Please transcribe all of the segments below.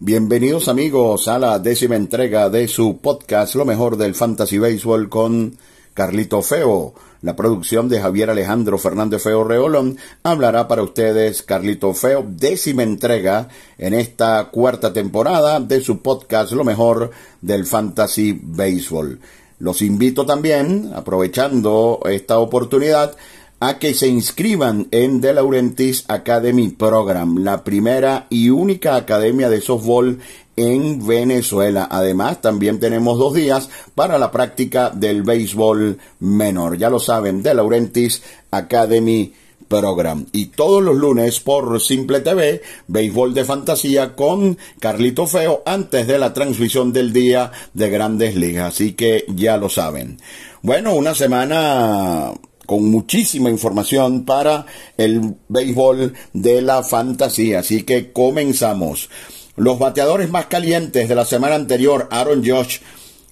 Bienvenidos amigos a la décima entrega de su podcast Lo mejor del Fantasy Baseball con Carlito Feo. La producción de Javier Alejandro Fernández Feo Reolón hablará para ustedes Carlito Feo, décima entrega en esta cuarta temporada de su podcast Lo mejor del Fantasy Baseball. Los invito también, aprovechando esta oportunidad, a que se inscriban en De Laurentiis Academy Program, la primera y única academia de softball en Venezuela. Además, también tenemos dos días para la práctica del béisbol menor. Ya lo saben, De Laurentiis Academy Program. Y todos los lunes por Simple TV, béisbol de fantasía con Carlito Feo antes de la transmisión del día de Grandes Ligas. Así que ya lo saben. Bueno, una semana con muchísima información para el béisbol de la fantasía. Así que comenzamos. Los bateadores más calientes de la semana anterior, Aaron Josh,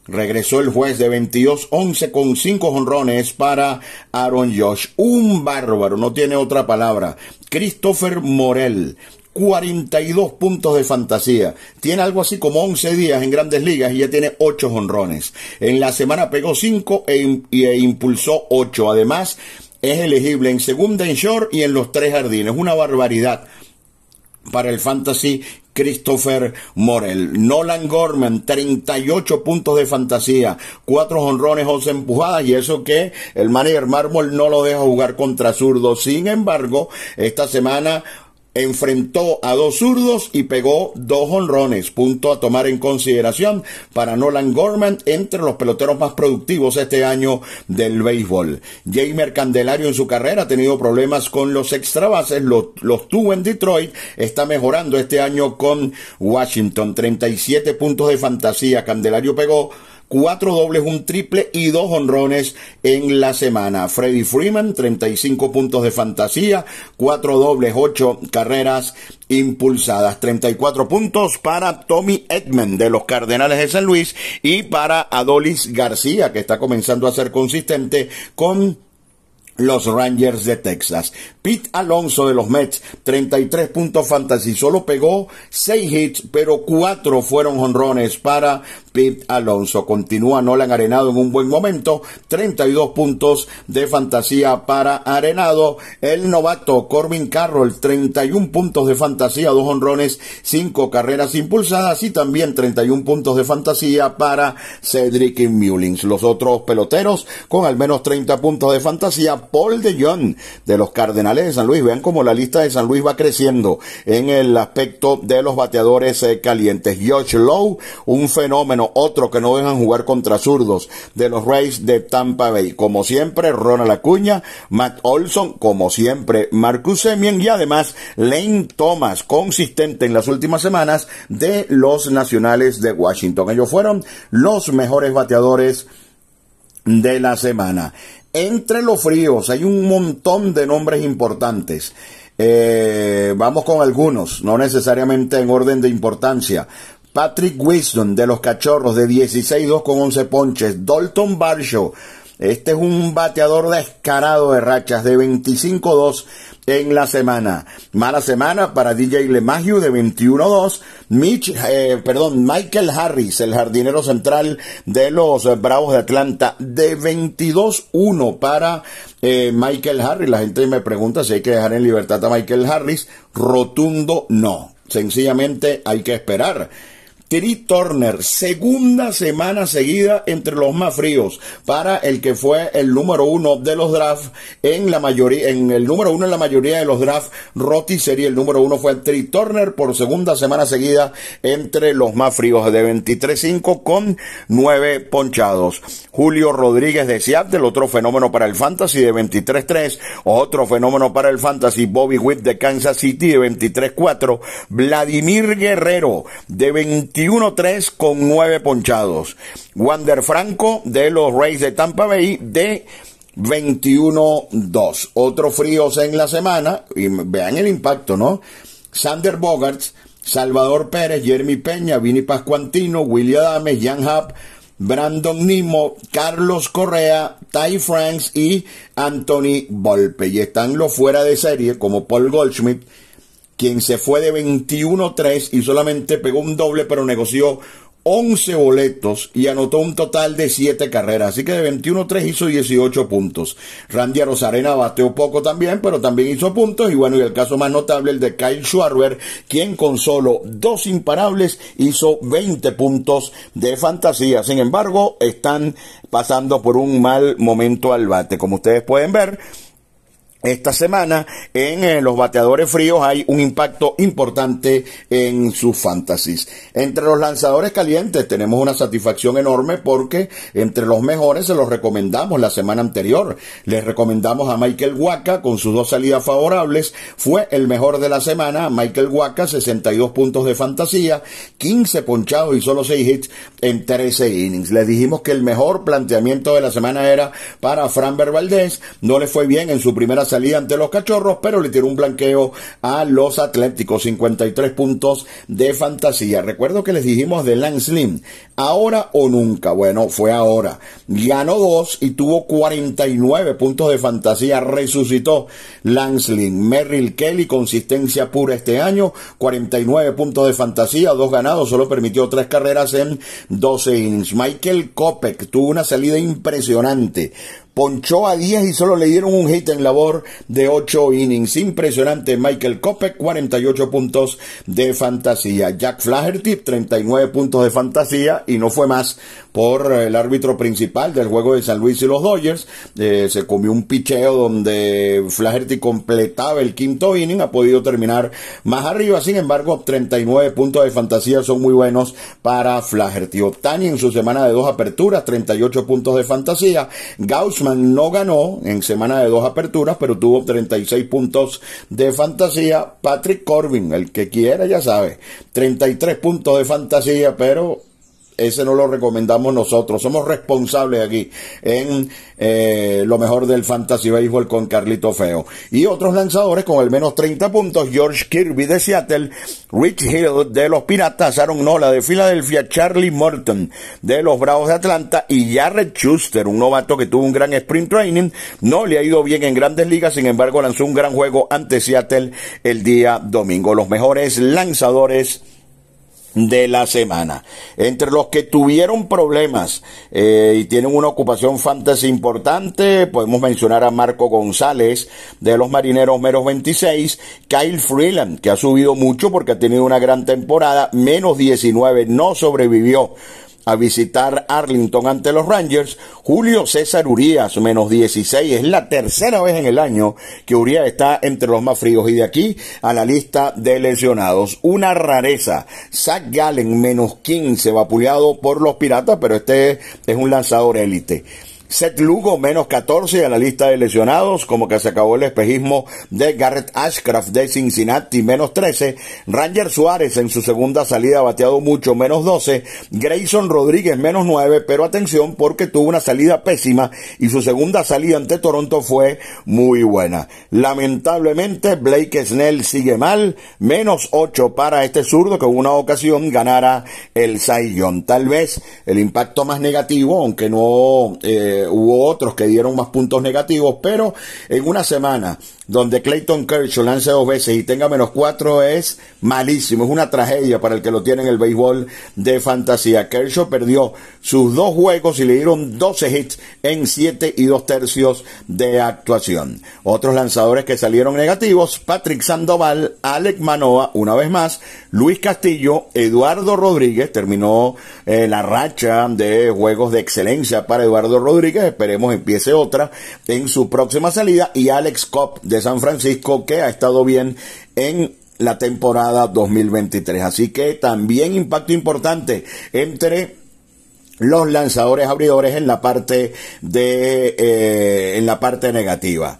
regresó el juez de 22-11 con 5 honrones para Aaron Josh. Un bárbaro, no tiene otra palabra. Christopher Morel, 42 puntos de fantasía. Tiene algo así como 11 días en grandes ligas y ya tiene 8 honrones. En la semana pegó 5 e, e, impulsó 8. Además, es elegible en segunda en short y en los tres jardines. Una barbaridad para el fantasy Christopher Morel. Nolan Gorman, 38 puntos de fantasía, 4 honrones, 11 empujadas, y eso que el manager Marmol no lo deja jugar contra zurdos. Sin embargo, esta semana enfrentó a dos zurdos y pegó dos honrones, punto a tomar en consideración para Nolan Gorman entre los peloteros más productivos este año del béisbol. Jamer Candelario en su carrera ha tenido problemas con los extra bases, los, los tuvo en Detroit, está mejorando este año con Washington, 37 puntos de fantasía, Candelario pegó cuatro dobles, un triple y dos honrones en la semana. Freddy Freeman, 35 puntos de fantasía, cuatro dobles, ocho carreras impulsadas, 34 puntos para Tommy Edman de los Cardenales de San Luis y para Adolis García, que está comenzando a ser consistente con los Rangers de Texas. Pete Alonso de los Mets, 33 puntos fantasy, solo pegó 6 hits, pero 4 fueron honrones para Pete Alonso. Continúa Nolan Arenado en un buen momento, 32 puntos de fantasía para Arenado. El novato Corbin Carroll, 31 puntos de fantasía, 2 honrones, 5 carreras impulsadas y también 31 puntos de fantasía para Cedric Mullins. Los otros peloteros con al menos 30 puntos de fantasía Paul de Jong de los Cardenales de San Luis. Vean cómo la lista de San Luis va creciendo en el aspecto de los bateadores eh, calientes. Josh Lowe, un fenómeno, otro que no dejan jugar contra zurdos de los Rays de Tampa Bay. Como siempre, Ronald Acuña, Matt Olson, como siempre, Marcus Semien y además Lane Thomas, consistente en las últimas semanas de los Nacionales de Washington. Ellos fueron los mejores bateadores de la semana. Entre los fríos hay un montón de nombres importantes. Eh, vamos con algunos, no necesariamente en orden de importancia. Patrick Wisdom de los Cachorros de 16-2 con 11 ponches. Dalton Barshow. Este es un bateador descarado de rachas de 25-2 en la semana. Mala semana para DJ LeMahieu de 21-2. Mitch, eh, perdón, Michael Harris, el jardinero central de los Bravos de Atlanta, de 22-1 para eh, Michael Harris. La gente me pregunta si hay que dejar en libertad a Michael Harris. Rotundo no. Sencillamente hay que esperar. Terry Turner, segunda semana seguida entre los más fríos para el que fue el número uno de los drafts en la mayoría, en el número uno en la mayoría de los drafts, Roti sería el número uno fue Terry Turner por segunda semana seguida entre los más fríos de 23-5 con nueve ponchados. Julio Rodríguez de Seattle, otro fenómeno para el Fantasy de 23-3, otro fenómeno para el Fantasy. Bobby Witt de Kansas City de 23-4, Vladimir Guerrero de 20 21-3 con 9 ponchados. Wander Franco de los Rays de Tampa Bay de 21-2. Otros fríos en la semana, y vean el impacto, ¿no? Sander Bogarts, Salvador Pérez, Jeremy Peña, Vini Pascuantino, William Adame, Jan Happ, Brandon Nimo, Carlos Correa, Ty Franks y Anthony Volpe. Y están los fuera de serie como Paul Goldschmidt, quien se fue de 21-3 y solamente pegó un doble, pero negoció 11 boletos y anotó un total de 7 carreras. Así que de 21-3 hizo 18 puntos. Randy Rosarena bateó poco también, pero también hizo puntos. Y bueno, y el caso más notable, el de Kyle Schwarber, quien con solo dos imparables hizo 20 puntos de fantasía. Sin embargo, están pasando por un mal momento al bate. Como ustedes pueden ver, esta semana en eh, los bateadores fríos hay un impacto importante en sus fantasies. Entre los lanzadores calientes tenemos una satisfacción enorme porque entre los mejores se los recomendamos la semana anterior. Les recomendamos a Michael Waka con sus dos salidas favorables. Fue el mejor de la semana. Michael Waka, 62 puntos de fantasía, 15 ponchados y solo 6 hits en 13 innings. Les dijimos que el mejor planteamiento de la semana era para Fran Valdez. No le fue bien en su primera salida ante los cachorros, pero le tiró un blanqueo a los Atléticos, 53 puntos de fantasía. Recuerdo que les dijimos de Lance Lynn, ahora o nunca. Bueno, fue ahora. Ganó dos y tuvo 49 puntos de fantasía. Resucitó Lance Lynn. Merrill Kelly, consistencia pura este año, 49 puntos de fantasía, dos ganados, solo permitió tres carreras en 12 innings. Michael Kopek tuvo una salida impresionante ponchó a 10 y solo le dieron un hit en labor de 8 innings. Impresionante. Michael Kopek, 48 puntos de fantasía. Jack Flaherty, 39 puntos de fantasía y no fue más por el árbitro principal del juego de San Luis y los Dodgers. Eh, se comió un picheo donde Flaherty completaba el quinto inning. Ha podido terminar más arriba. Sin embargo, 39 puntos de fantasía son muy buenos para Flaherty. Otani en su semana de dos aperturas, 38 puntos de fantasía. Gauss no ganó en semana de dos aperturas, pero tuvo 36 puntos de fantasía. Patrick Corbin, el que quiera ya sabe, 33 puntos de fantasía, pero ese no lo recomendamos nosotros. Somos responsables aquí en eh, lo mejor del Fantasy Baseball con Carlito Feo. Y otros lanzadores con al menos 30 puntos. George Kirby de Seattle, Rich Hill de los Piratas, Aaron Nola de Filadelfia, Charlie Morton de los Bravos de Atlanta y Jared Schuster, un novato que tuvo un gran sprint training. No le ha ido bien en grandes ligas, sin embargo lanzó un gran juego ante Seattle el día domingo. Los mejores lanzadores de la semana. Entre los que tuvieron problemas eh, y tienen una ocupación fantasy importante, podemos mencionar a Marco González de los Marineros Meros 26, Kyle Freeland, que ha subido mucho porque ha tenido una gran temporada, menos 19, no sobrevivió a visitar Arlington ante los Rangers. Julio César Urias, menos 16. Es la tercera vez en el año que Urias está entre los más fríos. Y de aquí a la lista de lesionados. Una rareza. Zach Gallen, menos 15, vapuleado por los Piratas, pero este es un lanzador élite. Seth Lugo menos 14 a la lista de lesionados, como que se acabó el espejismo de Garrett Ashcraft de Cincinnati, menos 13. Ranger Suárez en su segunda salida bateado mucho, menos 12. Grayson Rodríguez menos 9, pero atención porque tuvo una salida pésima y su segunda salida ante Toronto fue muy buena. Lamentablemente Blake Snell sigue mal, menos 8 para este zurdo que en una ocasión ganara el Saiyón. Tal vez el impacto más negativo, aunque no... Eh, hubo otros que dieron más puntos negativos, pero en una semana donde Clayton Kershaw lance dos veces y tenga menos cuatro es malísimo, es una tragedia para el que lo tiene en el béisbol de fantasía. Kershaw perdió sus dos juegos y le dieron 12 hits en 7 y 2 tercios de actuación. Otros lanzadores que salieron negativos, Patrick Sandoval, Alec Manoa, una vez más, Luis Castillo, Eduardo Rodríguez, terminó eh, la racha de juegos de excelencia para Eduardo Rodríguez, esperemos empiece otra en su próxima salida, y Alex Cobb de San Francisco que ha estado bien en la temporada 2023. Así que también impacto importante entre los lanzadores abridores en la parte de eh, en la parte negativa.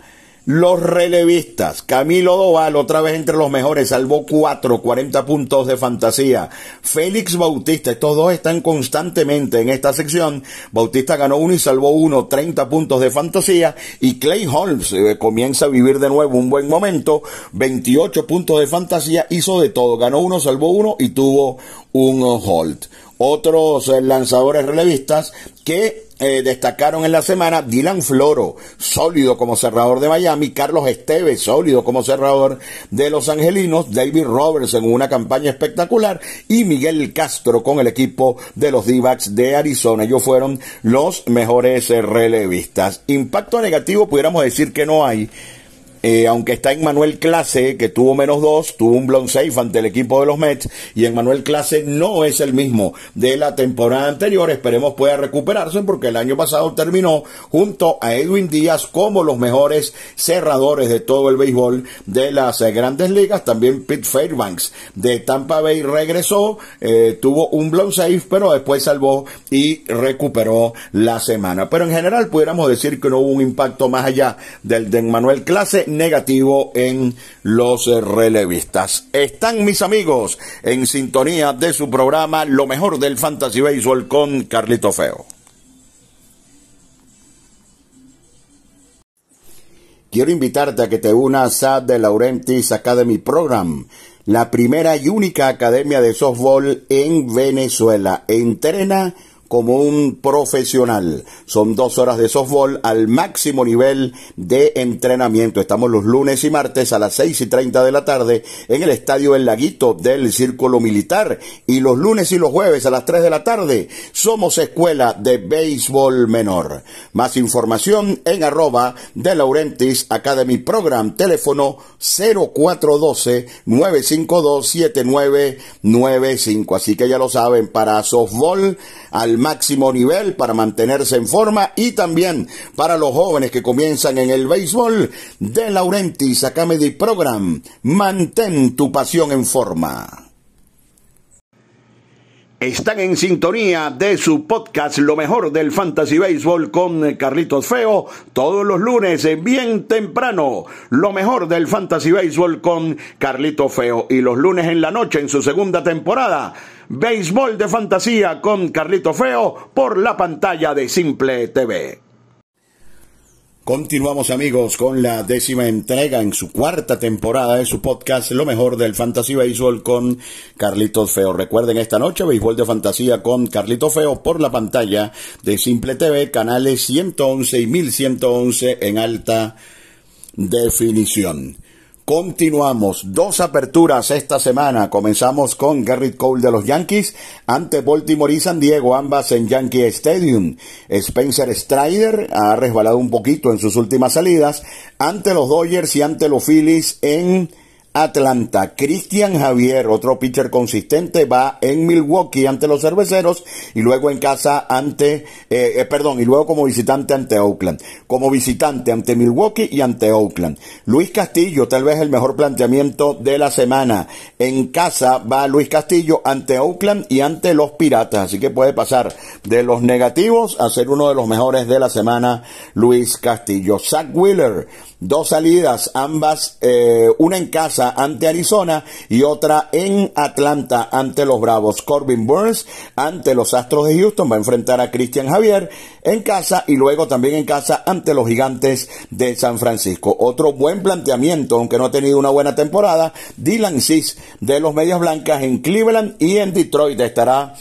Los relevistas, Camilo Doval, otra vez entre los mejores, salvó 4, 40 puntos de fantasía. Félix Bautista, estos dos están constantemente en esta sección. Bautista ganó uno y salvó uno, 30 puntos de fantasía. Y Clay Holmes eh, comienza a vivir de nuevo un buen momento, 28 puntos de fantasía, hizo de todo, ganó uno, salvó uno y tuvo un hold. Otros eh, lanzadores relevistas que eh, destacaron en la semana Dylan Floro, sólido como cerrador de Miami, Carlos Esteves, sólido como cerrador de Los Angelinos, David Roberts en una campaña espectacular y Miguel Castro con el equipo de los d de Arizona. Ellos fueron los mejores relevistas. Impacto negativo pudiéramos decir que no hay eh, aunque está en Manuel Clase, que tuvo menos dos, tuvo un blown safe ante el equipo de los Mets, y en Manuel Clase no es el mismo de la temporada anterior. Esperemos pueda recuperarse porque el año pasado terminó junto a Edwin Díaz como los mejores cerradores de todo el béisbol de las eh, grandes ligas. También Pete Fairbanks de Tampa Bay regresó, eh, tuvo un blown safe, pero después salvó y recuperó la semana. Pero en general pudiéramos decir que no hubo un impacto más allá del de Manuel Clase negativo en los relevistas. Están mis amigos en sintonía de su programa Lo mejor del Fantasy Baseball con Carlito Feo. Quiero invitarte a que te unas a The Laurentis Academy Program, la primera y única academia de softball en Venezuela. Entrena como un profesional. Son dos horas de softball al máximo nivel de entrenamiento. Estamos los lunes y martes a las seis y treinta de la tarde en el estadio El Laguito del Círculo Militar. Y los lunes y los jueves a las tres de la tarde somos escuela de béisbol menor. Más información en arroba de Laurentis Academy Program. Teléfono 0412 952 7995. Así que ya lo saben, para softball al máximo nivel para mantenerse en forma y también para los jóvenes que comienzan en el béisbol de Laurentis Academy Program. Mantén tu pasión en forma. Están en sintonía de su podcast Lo mejor del Fantasy Baseball con Carlitos Feo todos los lunes bien temprano. Lo mejor del Fantasy Baseball con Carlitos Feo y los lunes en la noche en su segunda temporada Béisbol de Fantasía con Carlito Feo por la pantalla de Simple TV. Continuamos amigos con la décima entrega en su cuarta temporada de su podcast Lo mejor del Fantasy Béisbol con Carlitos Feo. Recuerden esta noche Béisbol de Fantasía con Carlito Feo por la pantalla de Simple TV, canales 111 y 1111 en alta definición. Continuamos, dos aperturas esta semana. Comenzamos con Garrett Cole de los Yankees ante Baltimore y San Diego, ambas en Yankee Stadium. Spencer Strider ha resbalado un poquito en sus últimas salidas ante los Dodgers y ante los Phillies en Atlanta. Cristian Javier, otro pitcher consistente, va en Milwaukee ante los cerveceros y luego en casa ante, eh, eh, perdón, y luego como visitante ante Oakland. Como visitante ante Milwaukee y ante Oakland. Luis Castillo, tal vez el mejor planteamiento de la semana. En casa va Luis Castillo ante Oakland y ante los Piratas. Así que puede pasar de los negativos a ser uno de los mejores de la semana, Luis Castillo. Zach Wheeler dos salidas, ambas, eh, una en casa ante Arizona y otra en Atlanta ante los Bravos. Corbin Burns ante los Astros de Houston va a enfrentar a Christian Javier en casa y luego también en casa ante los Gigantes de San Francisco. Otro buen planteamiento, aunque no ha tenido una buena temporada, Dylan Cis de los Medias Blancas en Cleveland y en Detroit estará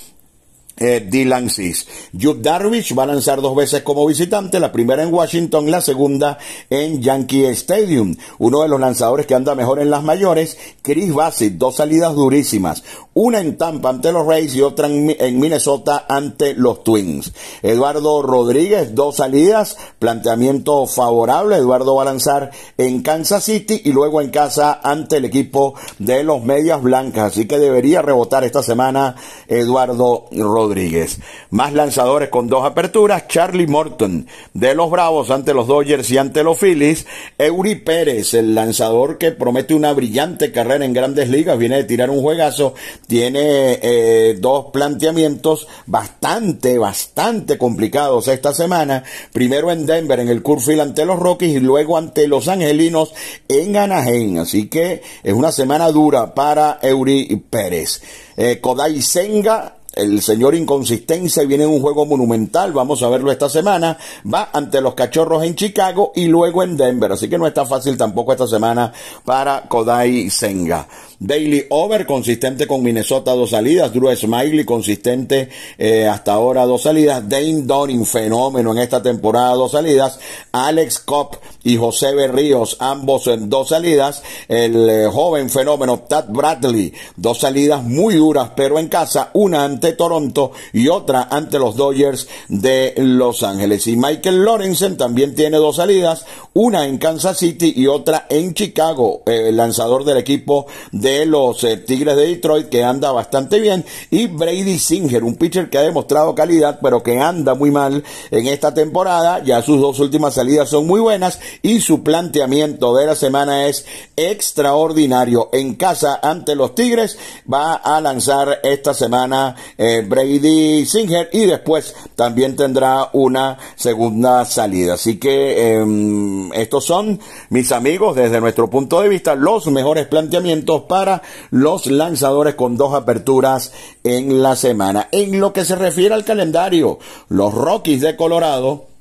eh, Dylan Cis. Jude Darvish va a lanzar dos veces como visitante, la primera en Washington, la segunda en Yankee Stadium. Uno de los lanzadores que anda mejor en las mayores, Chris Bassett, dos salidas durísimas. Una en Tampa ante los Rays y otra en, en Minnesota ante los Twins. Eduardo Rodríguez, dos salidas, planteamiento favorable. Eduardo va a lanzar en Kansas City y luego en casa ante el equipo de los Medias Blancas. Así que debería rebotar esta semana Eduardo Rodríguez. Rodríguez. Más lanzadores con dos aperturas, Charlie Morton de los Bravos ante los Dodgers y ante los Phillies, Eury Pérez, el lanzador que promete una brillante carrera en grandes ligas, viene de tirar un juegazo, tiene eh, dos planteamientos bastante, bastante complicados esta semana, primero en Denver en el Curfield ante los Rockies y luego ante los Angelinos en Anaheim, así que es una semana dura para Eury Pérez. Eh, Kodai Senga el señor Inconsistencia viene en un juego monumental, vamos a verlo esta semana, va ante los Cachorros en Chicago y luego en Denver, así que no está fácil tampoco esta semana para Kodai Senga. Bailey Over, consistente con Minnesota, dos salidas. Drew Smiley, consistente eh, hasta ahora, dos salidas. Dane Donning, fenómeno en esta temporada, dos salidas. Alex Cobb y José Berríos, ambos en dos salidas. El eh, joven fenómeno Tad Bradley, dos salidas muy duras, pero en casa, una ante Toronto y otra ante los Dodgers de Los Ángeles. Y Michael Lorenzen también tiene dos salidas, una en Kansas City y otra en Chicago, el lanzador del equipo de los eh, Tigres de Detroit que anda bastante bien. Y Brady Singer, un pitcher que ha demostrado calidad, pero que anda muy mal en esta temporada. Ya sus dos últimas salidas son muy buenas y su planteamiento de la semana es extraordinario. En casa ante los Tigres va a lanzar esta semana eh, Brady Singer y después también tendrá una segunda salida. Así que em, estos son, mis amigos, desde nuestro punto de vista, los mejores planteamientos para los lanzadores con dos aperturas en la semana. En lo que se refiere al calendario, los Rockies de Colorado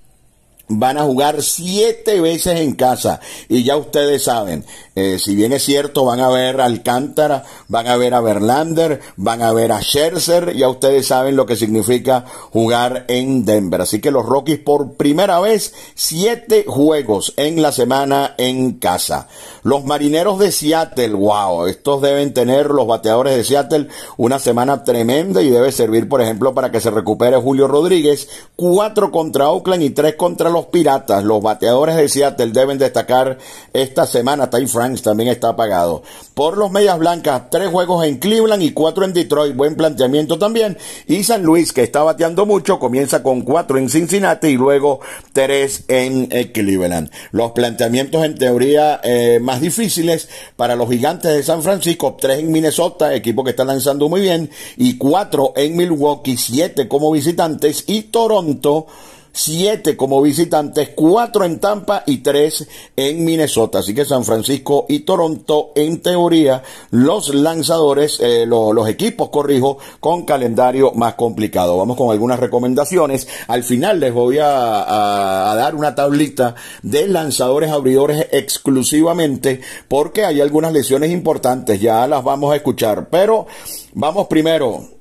van a jugar siete veces en casa y ya ustedes saben eh, si bien es cierto, van a ver a Alcántara, van a ver a Verlander, van a ver a Scherzer, ya ustedes saben lo que significa jugar en Denver. Así que los Rockies por primera vez, siete juegos en la semana en casa. Los marineros de Seattle, wow, estos deben tener los bateadores de Seattle una semana tremenda y debe servir, por ejemplo, para que se recupere Julio Rodríguez. Cuatro contra Oakland y tres contra los Piratas. Los bateadores de Seattle deben destacar esta semana. Ty también está apagado. Por los Medias Blancas, tres juegos en Cleveland y cuatro en Detroit. Buen planteamiento también. Y San Luis, que está bateando mucho, comienza con cuatro en Cincinnati y luego tres en eh, Cleveland. Los planteamientos en teoría eh, más difíciles para los gigantes de San Francisco, tres en Minnesota, equipo que está lanzando muy bien, y cuatro en Milwaukee, siete como visitantes, y Toronto, siete como visitantes, cuatro en Tampa y tres en Minnesota. Así que San Francisco y Toronto, en teoría, los lanzadores, eh, los equipos, corrijo, con calendario más complicado. Vamos con algunas recomendaciones. Al final les voy a, a dar una tablita de lanzadores abridores exclusivamente porque hay algunas lesiones importantes. Ya las vamos a escuchar. Pero vamos primero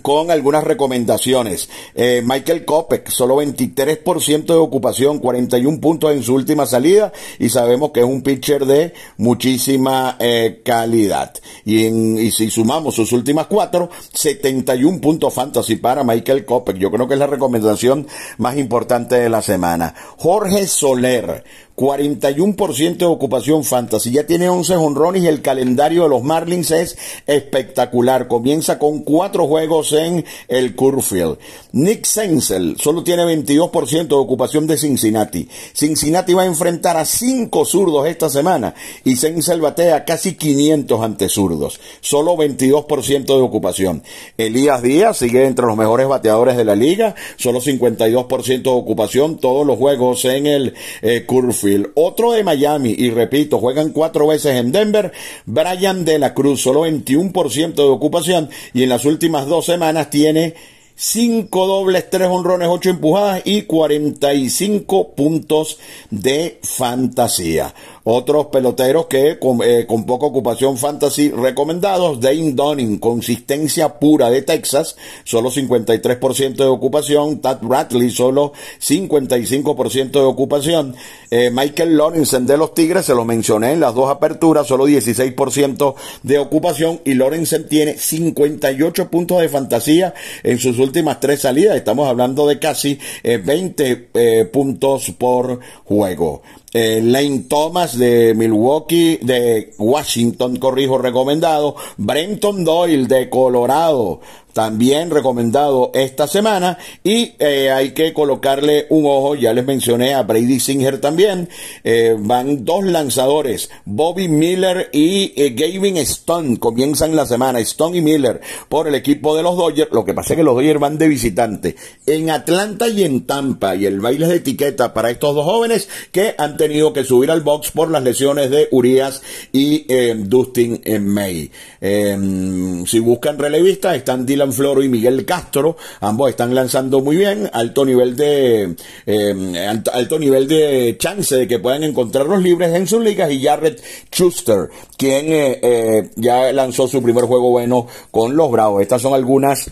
con algunas recomendaciones. Eh, Michael Kopek, solo 23% de ocupación, 41 puntos en su última salida y sabemos que es un pitcher de muchísima eh, calidad. Y, y si sumamos sus últimas cuatro, 71 puntos fantasy para Michael Kopek. Yo creo que es la recomendación más importante de la semana. Jorge Soler, 41% de ocupación fantasy. Ya tiene 11 honrones y el calendario de los Marlins es espectacular. Comienza con cuatro juegos en el Curfield. Nick Senzel solo tiene 22% de ocupación de Cincinnati. Cincinnati va a enfrentar a cinco zurdos esta semana y Senzel batea casi 500 ante zurdos. Solo 22% de ocupación. Elías Díaz sigue entre los mejores bateadores de la liga. Solo 52% de ocupación. Todos los juegos en el eh, Curfield otro de Miami, y repito, juegan cuatro veces en Denver. Brian de la Cruz, solo 21% de ocupación, y en las últimas dos semanas tiene 5 dobles, 3 honrones, 8 empujadas y 45 puntos de fantasía. Otros peloteros que con, eh, con, poca ocupación fantasy recomendados, Dane Dunning, consistencia pura de Texas, solo 53% de ocupación, Tad Bradley, solo 55% de ocupación, eh, Michael Lorenzen de los Tigres, se lo mencioné en las dos aperturas, solo 16% de ocupación. Y Lorenzen tiene 58 puntos de fantasía en sus últimas tres salidas, estamos hablando de casi 20 eh, puntos por juego. Eh, Lane Thomas de Milwaukee, de Washington, corrijo, recomendado. Brenton Doyle de Colorado, también recomendado esta semana. Y eh, hay que colocarle un ojo, ya les mencioné a Brady Singer también, eh, van dos lanzadores, Bobby Miller y eh, Gavin Stone, comienzan la semana, Stone y Miller por el equipo de los Dodgers, lo que pasa es que los Dodgers van de visitante. En Atlanta y en Tampa y el baile de etiqueta para estos dos jóvenes que han tenido que subir al box por las lesiones de Urias y Dustin May. si buscan relevistas están Floro y Miguel Castro. Ambos están lanzando muy bien, alto nivel de eh, alto nivel de chance de que puedan encontrar los libres en sus ligas y Jared Schuster, quien eh, ya lanzó su primer juego bueno con los Bravos. Estas son algunas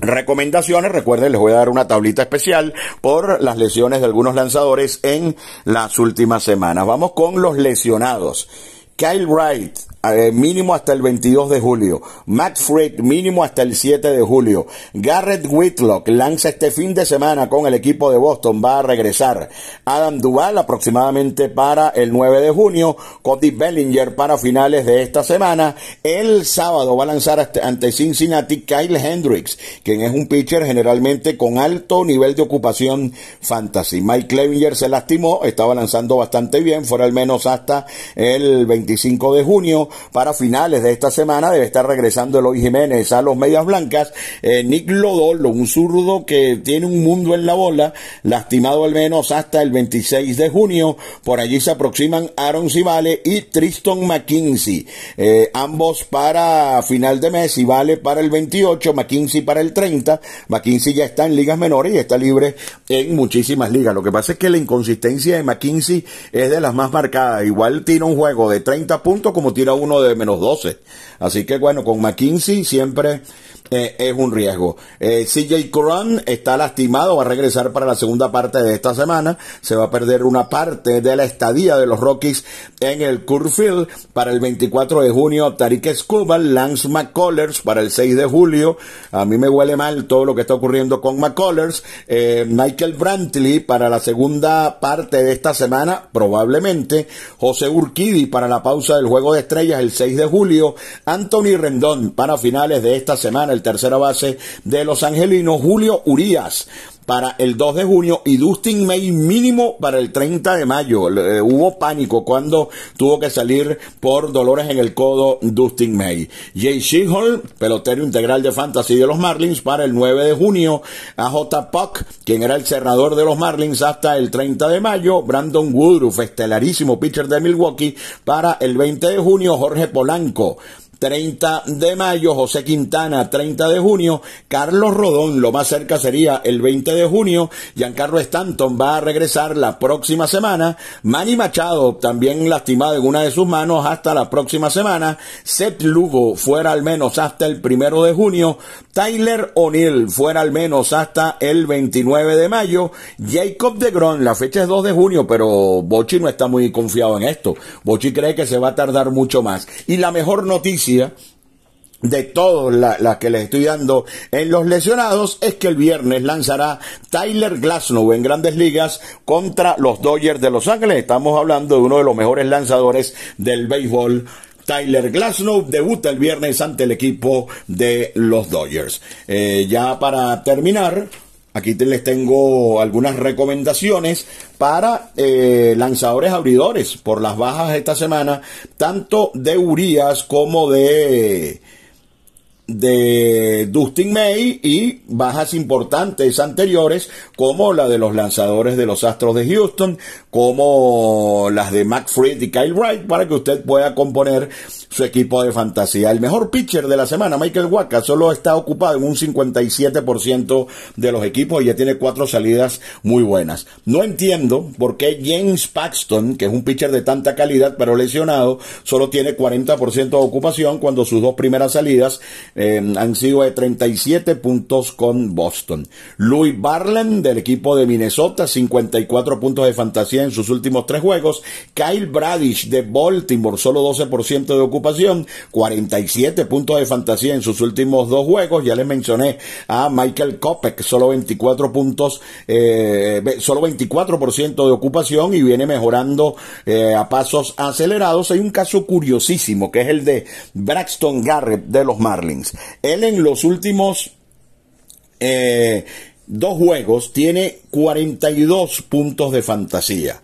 recomendaciones. Recuerden, les voy a dar una tablita especial por las lesiones de algunos lanzadores en las últimas semanas. Vamos con los lesionados. Kyle Wright, eh, mínimo hasta el 22 de julio. Matt Frick, mínimo hasta el 7 de julio. Garrett Whitlock lanza este fin de semana con el equipo de Boston, va a regresar. Adam Duval aproximadamente para el 9 de junio. Cody Bellinger para finales de esta semana. El sábado va a lanzar ante Cincinnati Kyle Hendricks, quien es un pitcher generalmente con alto nivel de ocupación fantasy. Mike Clevinger se lastimó, estaba lanzando bastante bien, fuera al menos hasta el 25 de junio para finales de esta semana. Debe estar regresando Eloy Jiménez a los Medias Blancas. Eh, Nick Lodolo, un zurdo que tiene un mundo en la bola, lastimado al menos hasta el 26 de junio. Por allí se aproximan Aaron Civale y Tristan McKinsey. Eh, ambos para final de mes y vale para el 28, McKinsey para el 30. McKinsey ya está en ligas menores y está libre en muchísimas ligas. Lo que pasa es que la inconsistencia de McKinsey es de las más marcadas. Igual tira un juego de 30 puntos como tira uno de menos 12. Así que bueno, con McKinsey siempre eh, es un riesgo. Eh, CJ Curran está lastimado, va a regresar para la segunda parte de esta semana. Se va a perder una parte de la estadía de los Rockies en el Curfield para el 24 de junio. Tariq Skubal, Lance McCullers para el 6 de julio. A mí me huele mal todo lo que está ocurriendo con McCullers. Eh, Michael Brantley para la segunda parte de esta semana, probablemente. José Urquidi para la pausa del juego de estrellas el 6 de julio. Anthony Rendón para finales de esta semana tercera base de los angelinos, Julio Urías para el 2 de junio y Dustin May mínimo para el 30 de mayo. Eh, hubo pánico cuando tuvo que salir por dolores en el codo Dustin May. Jay Shehol, pelotero integral de fantasy de los Marlins para el 9 de junio. AJ Puck, quien era el cerrador de los Marlins hasta el 30 de mayo. Brandon Woodruff, estelarísimo pitcher de Milwaukee para el 20 de junio. Jorge Polanco 30 de mayo, José Quintana, 30 de junio, Carlos Rodón, lo más cerca sería el 20 de junio, Giancarlo Stanton va a regresar la próxima semana, Manny Machado, también lastimado en una de sus manos hasta la próxima semana, Seth Lugo fuera al menos hasta el primero de junio, Tyler O'Neill fuera al menos hasta el 29 de mayo, Jacob de Gron, la fecha es 2 de junio, pero Bochi no está muy confiado en esto, Bochi cree que se va a tardar mucho más, y la mejor noticia de todas las que les estoy dando en los lesionados es que el viernes lanzará Tyler Glasnow en grandes ligas contra los Dodgers de Los Ángeles. Estamos hablando de uno de los mejores lanzadores del béisbol. Tyler Glasnow debuta el viernes ante el equipo de los Dodgers. Eh, ya para terminar, Aquí les tengo algunas recomendaciones para eh, lanzadores abridores por las bajas esta semana, tanto de Urias como de Dustin May y bajas importantes anteriores como la de los lanzadores de los Astros de Houston, como las de McFreed y Kyle Wright para que usted pueda componer su equipo de fantasía. El mejor pitcher de la semana, Michael Waka, solo está ocupado en un 57% de los equipos y ya tiene cuatro salidas muy buenas. No entiendo por qué James Paxton, que es un pitcher de tanta calidad pero lesionado, solo tiene 40% de ocupación cuando sus dos primeras salidas eh, han sido de 37 puntos con Boston. Louis Barland del equipo de Minnesota, 54 puntos de fantasía en sus últimos tres juegos. Kyle Bradish de Baltimore, solo 12% de ocupación 47 puntos de fantasía en sus últimos dos juegos. Ya les mencioné a Michael Kopek, solo 24 puntos, eh, solo 24% de ocupación y viene mejorando eh, a pasos acelerados. Hay un caso curiosísimo que es el de Braxton Garrett de los Marlins. Él en los últimos eh, dos juegos tiene 42 puntos de fantasía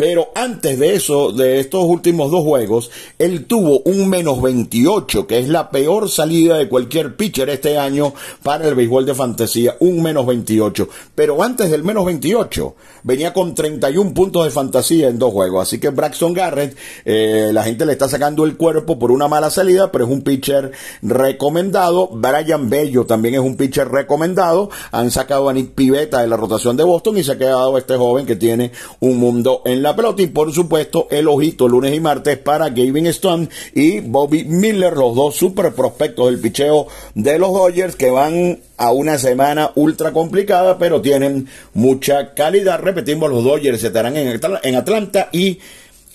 Pero antes de eso, de estos últimos dos juegos, él tuvo un menos 28, que es la peor salida de cualquier pitcher este año para el béisbol de fantasía, un menos 28. Pero antes del menos 28, venía con 31 puntos de fantasía en dos juegos. Así que Braxton Garrett, eh, la gente le está sacando el cuerpo por una mala salida, pero es un pitcher recomendado. Brian Bello también es un pitcher recomendado. Han sacado a Nick Pivetta de la rotación de Boston y se ha quedado este joven que tiene un mundo en la pelota. Y por supuesto, el ojito lunes y martes para Gavin Stone y Bobby Miller, los dos super prospectos del picheo de los Dodgers que van a una semana ultra complicada, pero tienen mucha calidad. Repetimos, los Dodgers estarán en Atlanta y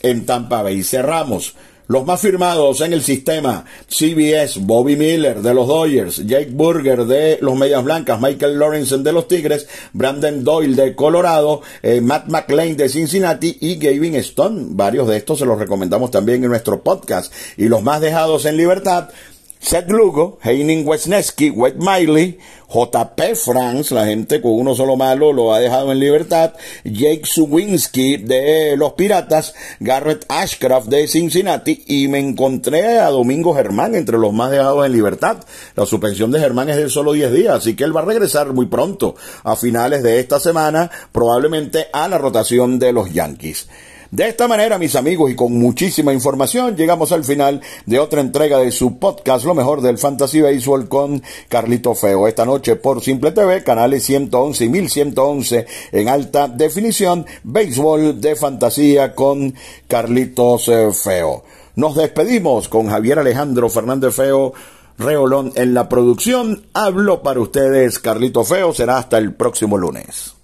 en Tampa Bay. Cerramos los más firmados en el sistema, CBS, Bobby Miller de los Dodgers, Jake Burger de los Medias Blancas, Michael Lawrence de los Tigres, Brandon Doyle de Colorado, eh, Matt McLean de Cincinnati y Gavin Stone. Varios de estos se los recomendamos también en nuestro podcast. Y los más dejados en libertad, Seth Lugo, Heining Wesneski, Wet Miley, JP France, la gente con uno solo malo lo ha dejado en libertad, Jake Suwinski de los Piratas, Garrett Ashcraft de Cincinnati y me encontré a Domingo Germán entre los más dejados en libertad. La suspensión de Germán es de solo 10 días, así que él va a regresar muy pronto, a finales de esta semana, probablemente a la rotación de los Yankees. De esta manera, mis amigos, y con muchísima información, llegamos al final de otra entrega de su podcast, Lo mejor del Fantasy Baseball con Carlito Feo. Esta noche por Simple TV, canales 111 y 1111 en alta definición, Béisbol de Fantasía con Carlitos Feo. Nos despedimos con Javier Alejandro Fernández Feo. Reolón en la producción. Hablo para ustedes, Carlito Feo. Será hasta el próximo lunes.